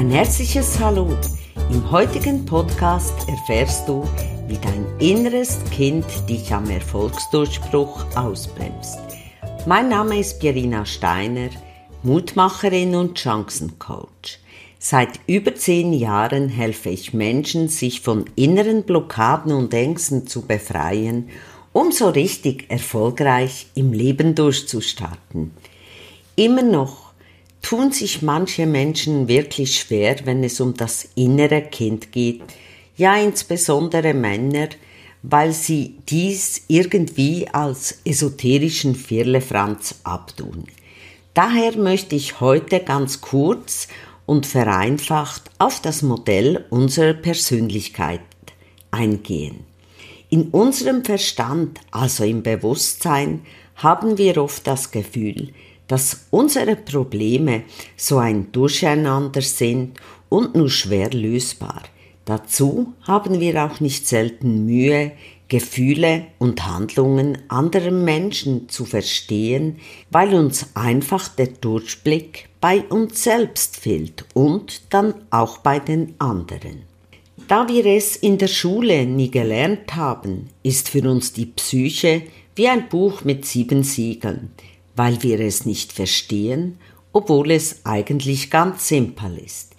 Ein herzliches Hallo. Im heutigen Podcast erfährst du, wie dein inneres Kind dich am Erfolgsdurchbruch ausbremst. Mein Name ist Pierina Steiner, Mutmacherin und Chancencoach. Seit über zehn Jahren helfe ich Menschen, sich von inneren Blockaden und Ängsten zu befreien, um so richtig erfolgreich im Leben durchzustarten. Immer noch tun sich manche Menschen wirklich schwer, wenn es um das innere Kind geht, ja insbesondere Männer, weil sie dies irgendwie als esoterischen Firlefranz abtun. Daher möchte ich heute ganz kurz und vereinfacht auf das Modell unserer Persönlichkeit eingehen. In unserem Verstand, also im Bewusstsein, haben wir oft das Gefühl, dass unsere Probleme so ein Durcheinander sind und nur schwer lösbar. Dazu haben wir auch nicht selten Mühe, Gefühle und Handlungen anderer Menschen zu verstehen, weil uns einfach der Durchblick bei uns selbst fehlt und dann auch bei den anderen. Da wir es in der Schule nie gelernt haben, ist für uns die Psyche wie ein Buch mit sieben Siegeln, weil wir es nicht verstehen, obwohl es eigentlich ganz simpel ist.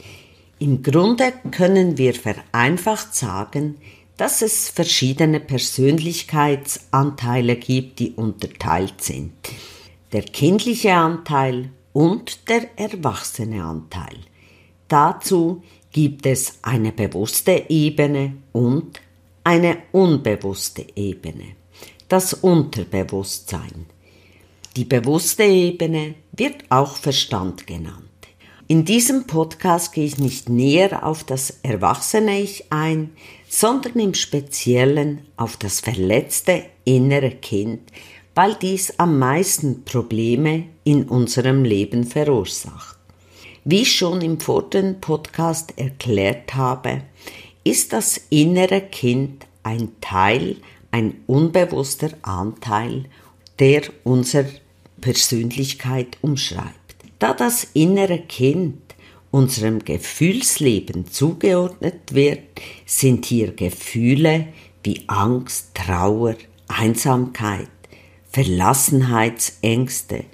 Im Grunde können wir vereinfacht sagen, dass es verschiedene Persönlichkeitsanteile gibt, die unterteilt sind. Der kindliche Anteil und der erwachsene Anteil. Dazu gibt es eine bewusste Ebene und eine unbewusste Ebene, das Unterbewusstsein. Die bewusste Ebene wird auch Verstand genannt. In diesem Podcast gehe ich nicht näher auf das erwachsene Ich ein, sondern im Speziellen auf das verletzte innere Kind, weil dies am meisten Probleme in unserem Leben verursacht. Wie ich schon im vorigen Podcast erklärt habe, ist das innere Kind ein Teil, ein unbewusster Anteil, der unsere Persönlichkeit umschreibt. Da das innere Kind unserem Gefühlsleben zugeordnet wird, sind hier Gefühle wie Angst, Trauer, Einsamkeit, Verlassenheitsängste,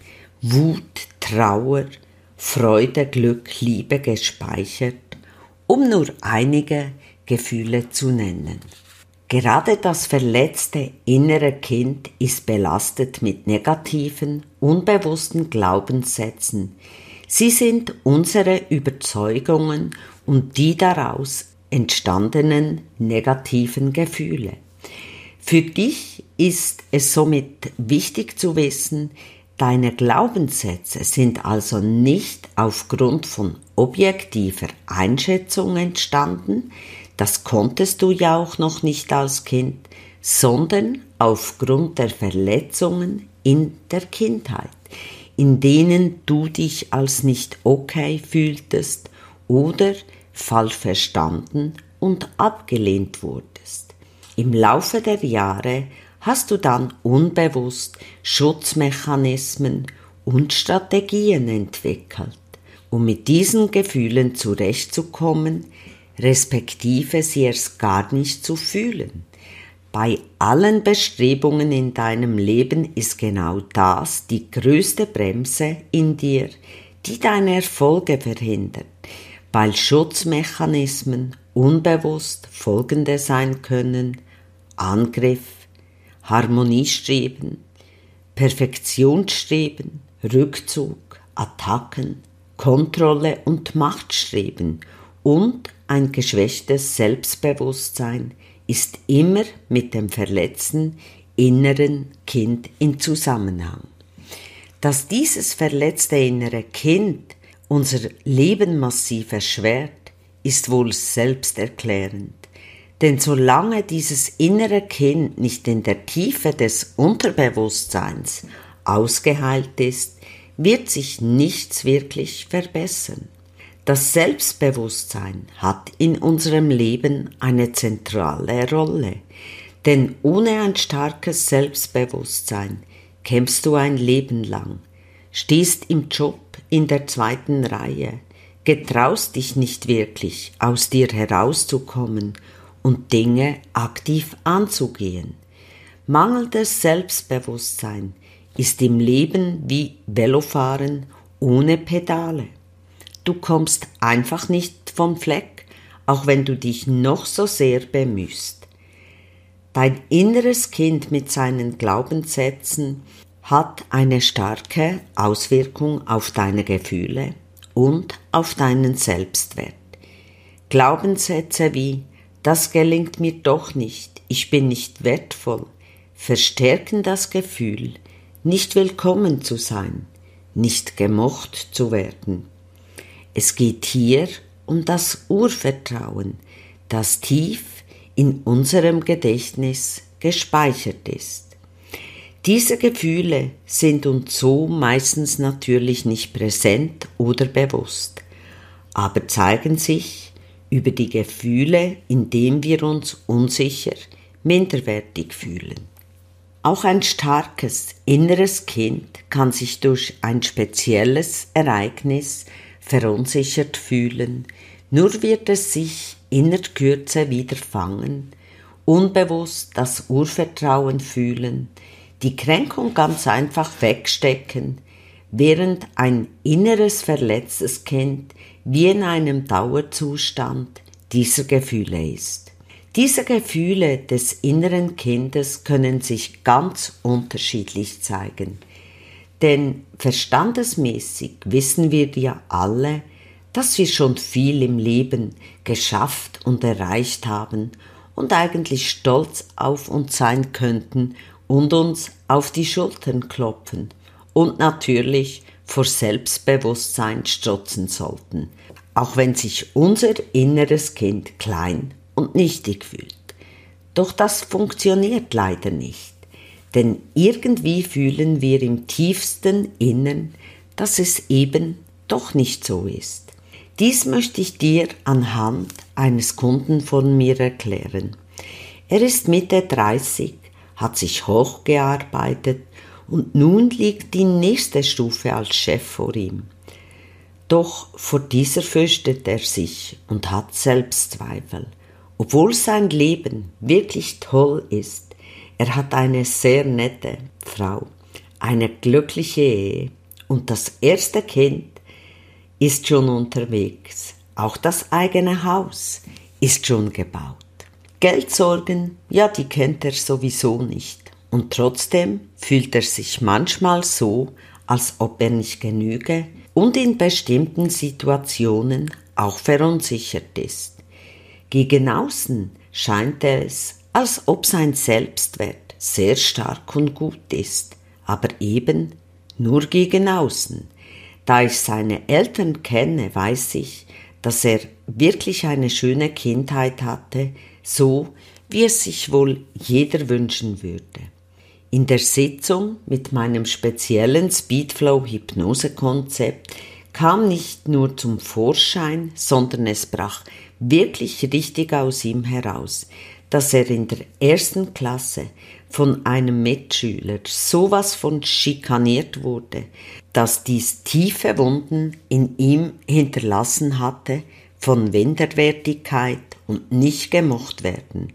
Wut, Trauer, Freude, Glück, Liebe gespeichert, um nur einige Gefühle zu nennen. Gerade das verletzte innere Kind ist belastet mit negativen, unbewussten Glaubenssätzen. Sie sind unsere Überzeugungen und die daraus entstandenen negativen Gefühle. Für dich ist es somit wichtig zu wissen, deine Glaubenssätze sind also nicht aufgrund von objektiver Einschätzung entstanden, das konntest du ja auch noch nicht als Kind, sondern aufgrund der Verletzungen in der Kindheit, in denen du dich als nicht okay fühltest oder falsch verstanden und abgelehnt wurdest. Im Laufe der Jahre hast du dann unbewusst Schutzmechanismen und Strategien entwickelt, um mit diesen Gefühlen zurechtzukommen, respektive sie erst gar nicht zu fühlen. Bei allen Bestrebungen in deinem Leben ist genau das die größte Bremse in dir, die deine Erfolge verhindert, weil Schutzmechanismen unbewusst folgende sein können Angriff, Harmoniestreben, Perfektionsstreben, Rückzug, Attacken, Kontrolle und Machtstreben und ein geschwächtes Selbstbewusstsein ist immer mit dem verletzten inneren Kind in Zusammenhang. Dass dieses verletzte innere Kind unser Leben massiv erschwert, ist wohl selbsterklärend. Denn solange dieses innere Kind nicht in der Tiefe des Unterbewusstseins ausgeheilt ist, wird sich nichts wirklich verbessern. Das Selbstbewusstsein hat in unserem Leben eine zentrale Rolle, denn ohne ein starkes Selbstbewusstsein kämpfst du ein Leben lang, stehst im Job in der zweiten Reihe, getraust dich nicht wirklich, aus dir herauszukommen und Dinge aktiv anzugehen. Mangelndes Selbstbewusstsein ist im Leben wie Velofahren ohne Pedale. Du kommst einfach nicht vom Fleck, auch wenn du dich noch so sehr bemühst. Dein inneres Kind mit seinen Glaubenssätzen hat eine starke Auswirkung auf deine Gefühle und auf deinen Selbstwert. Glaubenssätze wie das gelingt mir doch nicht, ich bin nicht wertvoll, verstärken das Gefühl, nicht willkommen zu sein, nicht gemocht zu werden. Es geht hier um das Urvertrauen, das tief in unserem Gedächtnis gespeichert ist. Diese Gefühle sind uns so meistens natürlich nicht präsent oder bewusst, aber zeigen sich über die Gefühle, indem wir uns unsicher, minderwertig fühlen. Auch ein starkes inneres Kind kann sich durch ein spezielles Ereignis verunsichert fühlen, nur wird es sich in der Kürze wieder fangen, unbewusst das Urvertrauen fühlen, die Kränkung ganz einfach wegstecken, während ein inneres verletztes Kind wie in einem Dauerzustand dieser Gefühle ist. Diese Gefühle des inneren Kindes können sich ganz unterschiedlich zeigen. Denn verstandesmäßig wissen wir ja alle, dass wir schon viel im Leben geschafft und erreicht haben und eigentlich stolz auf uns sein könnten und uns auf die Schultern klopfen und natürlich vor Selbstbewusstsein strotzen sollten, auch wenn sich unser inneres Kind klein und nichtig fühlt. Doch das funktioniert leider nicht. Denn irgendwie fühlen wir im tiefsten Innern, dass es eben doch nicht so ist. Dies möchte ich dir anhand eines Kunden von mir erklären. Er ist Mitte 30, hat sich hochgearbeitet und nun liegt die nächste Stufe als Chef vor ihm. Doch vor dieser fürchtet er sich und hat Selbstzweifel. Obwohl sein Leben wirklich toll ist, er hat eine sehr nette Frau, eine glückliche Ehe und das erste Kind ist schon unterwegs. Auch das eigene Haus ist schon gebaut. Geldsorgen, ja, die kennt er sowieso nicht. Und trotzdem fühlt er sich manchmal so, als ob er nicht genüge und in bestimmten Situationen auch verunsichert ist. Gegen außen scheint es, als ob sein Selbstwert sehr stark und gut ist, aber eben nur gegen außen. Da ich seine Eltern kenne, weiß ich, dass er wirklich eine schöne Kindheit hatte, so wie es sich wohl jeder wünschen würde. In der Sitzung mit meinem speziellen Speedflow-Hypnose-Konzept kam nicht nur zum Vorschein, sondern es brach wirklich richtig aus ihm heraus, dass er in der ersten Klasse von einem Mitschüler sowas von schikaniert wurde, dass dies tiefe Wunden in ihm hinterlassen hatte von Winderwertigkeit und nicht gemocht werden.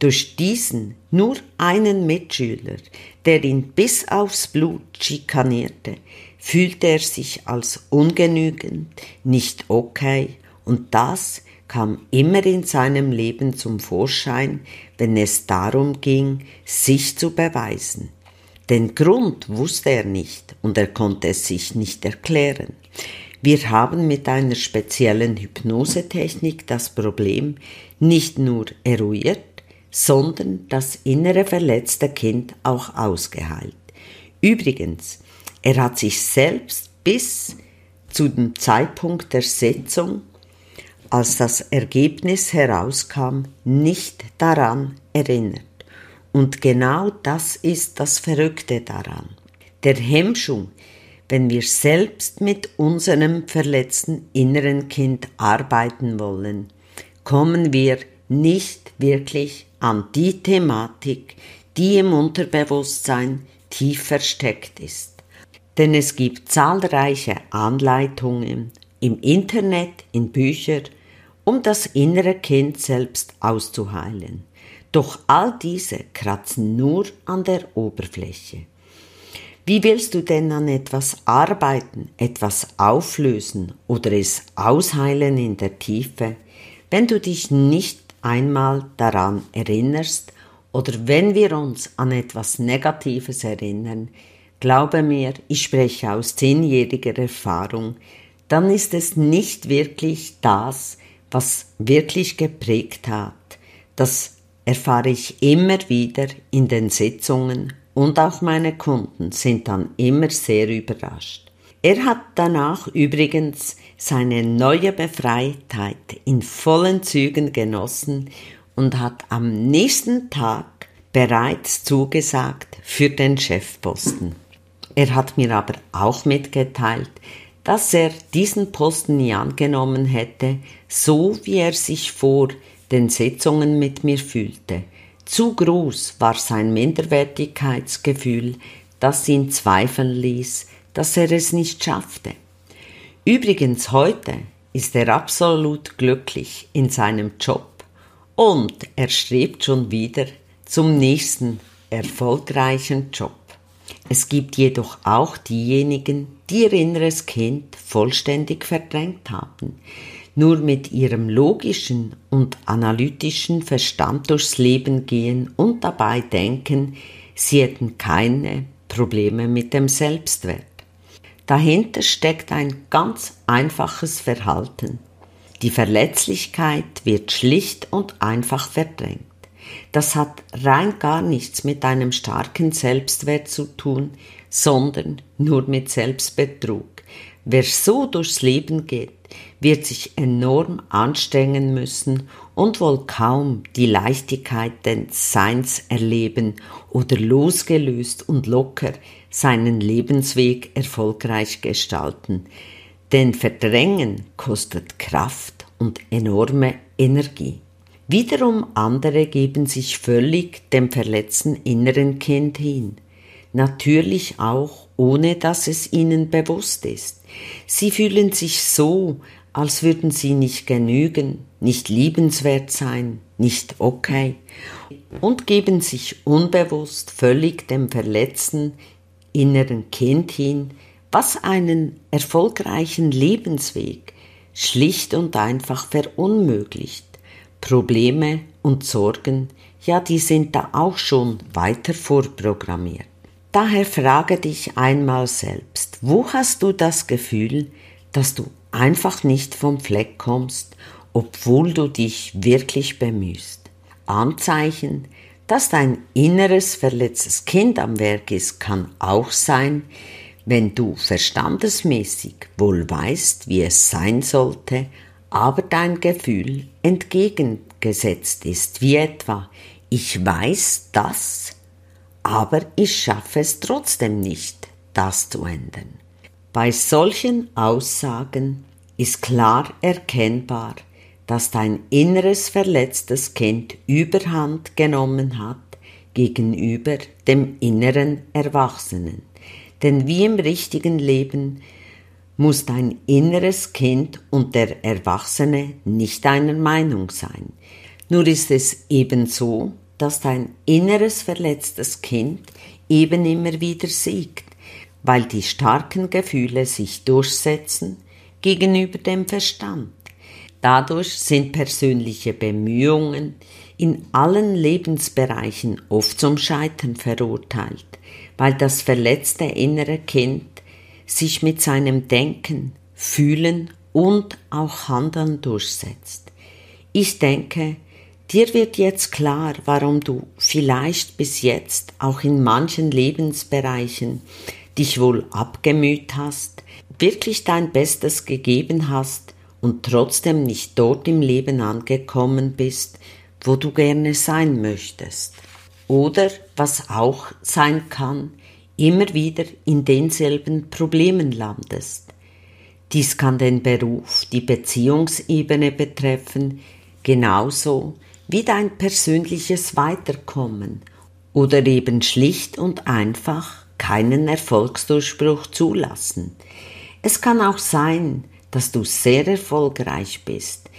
Durch diesen nur einen Mitschüler, der ihn bis aufs Blut schikanierte, fühlte er sich als ungenügend, nicht okay und das kam immer in seinem Leben zum Vorschein, wenn es darum ging, sich zu beweisen. Den Grund wusste er nicht und er konnte es sich nicht erklären. Wir haben mit einer speziellen Hypnosetechnik das Problem nicht nur eruiert, sondern das innere verletzte Kind auch ausgeheilt. Übrigens, er hat sich selbst bis zu dem Zeitpunkt der Sitzung als das Ergebnis herauskam, nicht daran erinnert. Und genau das ist das Verrückte daran. Der Hemmschuh, wenn wir selbst mit unserem verletzten inneren Kind arbeiten wollen, kommen wir nicht wirklich an die Thematik, die im Unterbewusstsein tief versteckt ist. Denn es gibt zahlreiche Anleitungen im Internet, in Büchern, um das innere Kind selbst auszuheilen. Doch all diese kratzen nur an der Oberfläche. Wie willst du denn an etwas arbeiten, etwas auflösen oder es ausheilen in der Tiefe, wenn du dich nicht einmal daran erinnerst oder wenn wir uns an etwas Negatives erinnern, glaube mir, ich spreche aus zehnjähriger Erfahrung, dann ist es nicht wirklich das, was wirklich geprägt hat. Das erfahre ich immer wieder in den Sitzungen und auch meine Kunden sind dann immer sehr überrascht. Er hat danach übrigens seine neue Befreitheit in vollen Zügen genossen und hat am nächsten Tag bereits zugesagt für den Chefposten. Er hat mir aber auch mitgeteilt, dass er diesen Posten nie angenommen hätte, so wie er sich vor den Sitzungen mit mir fühlte – zu groß war sein Minderwertigkeitsgefühl, das ihn zweifeln ließ, dass er es nicht schaffte. Übrigens heute ist er absolut glücklich in seinem Job und er strebt schon wieder zum nächsten erfolgreichen Job. Es gibt jedoch auch diejenigen, die ihr inneres Kind vollständig verdrängt haben, nur mit ihrem logischen und analytischen Verstand durchs Leben gehen und dabei denken, sie hätten keine Probleme mit dem Selbstwert. Dahinter steckt ein ganz einfaches Verhalten. Die Verletzlichkeit wird schlicht und einfach verdrängt. Das hat rein gar nichts mit einem starken Selbstwert zu tun, sondern nur mit Selbstbetrug. Wer so durchs Leben geht, wird sich enorm anstrengen müssen und wohl kaum die Leichtigkeit des Seins erleben oder losgelöst und locker seinen Lebensweg erfolgreich gestalten. Denn Verdrängen kostet Kraft und enorme Energie. Wiederum andere geben sich völlig dem verletzten inneren Kind hin. Natürlich auch, ohne dass es ihnen bewusst ist. Sie fühlen sich so, als würden sie nicht genügen, nicht liebenswert sein, nicht okay und geben sich unbewusst völlig dem verletzten inneren Kind hin, was einen erfolgreichen Lebensweg schlicht und einfach verunmöglicht. Probleme und Sorgen, ja, die sind da auch schon weiter vorprogrammiert. Daher frage dich einmal selbst, wo hast du das Gefühl, dass du einfach nicht vom Fleck kommst, obwohl du dich wirklich bemühst. Anzeichen, dass dein inneres verletztes Kind am Werk ist, kann auch sein, wenn du verstandesmäßig wohl weißt, wie es sein sollte, aber dein Gefühl entgegengesetzt ist, wie etwa ich weiß das, aber ich schaffe es trotzdem nicht, das zu ändern. Bei solchen Aussagen ist klar erkennbar, dass dein inneres verletztes Kind Überhand genommen hat gegenüber dem inneren Erwachsenen. Denn wie im richtigen Leben muss dein inneres Kind und der Erwachsene nicht einer Meinung sein. Nur ist es eben so, dass dein inneres verletztes Kind eben immer wieder siegt weil die starken Gefühle sich durchsetzen gegenüber dem Verstand. Dadurch sind persönliche Bemühungen in allen Lebensbereichen oft zum Scheitern verurteilt, weil das verletzte innere Kind sich mit seinem Denken, Fühlen und auch Handeln durchsetzt. Ich denke, dir wird jetzt klar, warum du vielleicht bis jetzt auch in manchen Lebensbereichen dich wohl abgemüht hast, wirklich dein Bestes gegeben hast und trotzdem nicht dort im Leben angekommen bist, wo du gerne sein möchtest. Oder, was auch sein kann, immer wieder in denselben Problemen landest. Dies kann den Beruf, die Beziehungsebene betreffen, genauso wie dein persönliches Weiterkommen oder eben schlicht und einfach keinen Erfolgsdurchbruch zulassen. Es kann auch sein, dass du sehr erfolgreich bist,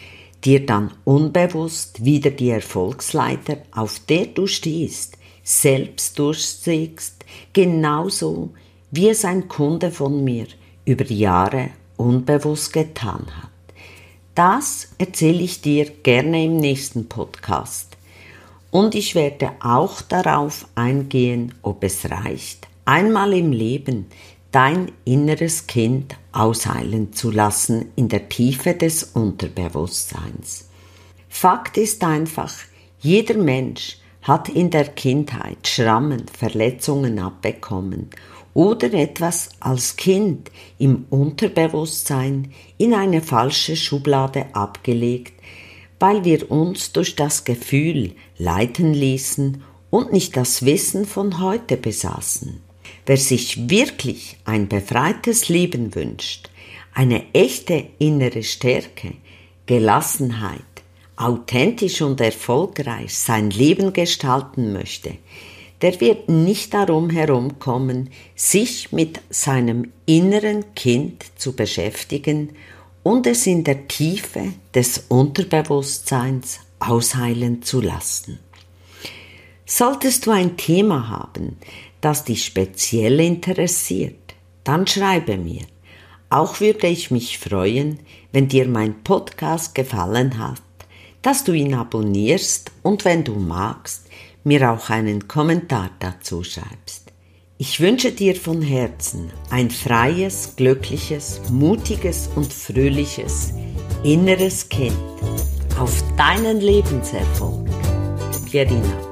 dir dann unbewusst wieder die Erfolgsleiter, auf der du stehst, selbst durchsiegst, genauso wie es ein Kunde von mir über Jahre unbewusst getan hat. Das erzähle ich dir gerne im nächsten Podcast. Und ich werde auch darauf eingehen, ob es reicht, einmal im Leben dein inneres Kind ausheilen zu lassen in der Tiefe des Unterbewusstseins. Fakt ist einfach, jeder Mensch hat in der Kindheit Schrammen, Verletzungen abbekommen oder etwas als Kind im Unterbewusstsein in eine falsche Schublade abgelegt, weil wir uns durch das Gefühl leiten ließen und nicht das Wissen von heute besaßen. Wer sich wirklich ein befreites Leben wünscht, eine echte innere Stärke, Gelassenheit, authentisch und erfolgreich sein Leben gestalten möchte, der wird nicht darum herumkommen, sich mit seinem inneren Kind zu beschäftigen und es in der Tiefe des Unterbewusstseins ausheilen zu lassen. Solltest du ein Thema haben, das dich speziell interessiert, dann schreibe mir. Auch würde ich mich freuen, wenn dir mein Podcast gefallen hat, dass du ihn abonnierst und wenn du magst, mir auch einen Kommentar dazu schreibst. Ich wünsche dir von Herzen ein freies, glückliches, mutiges und fröhliches inneres Kind auf deinen Lebenserfolg. Verena.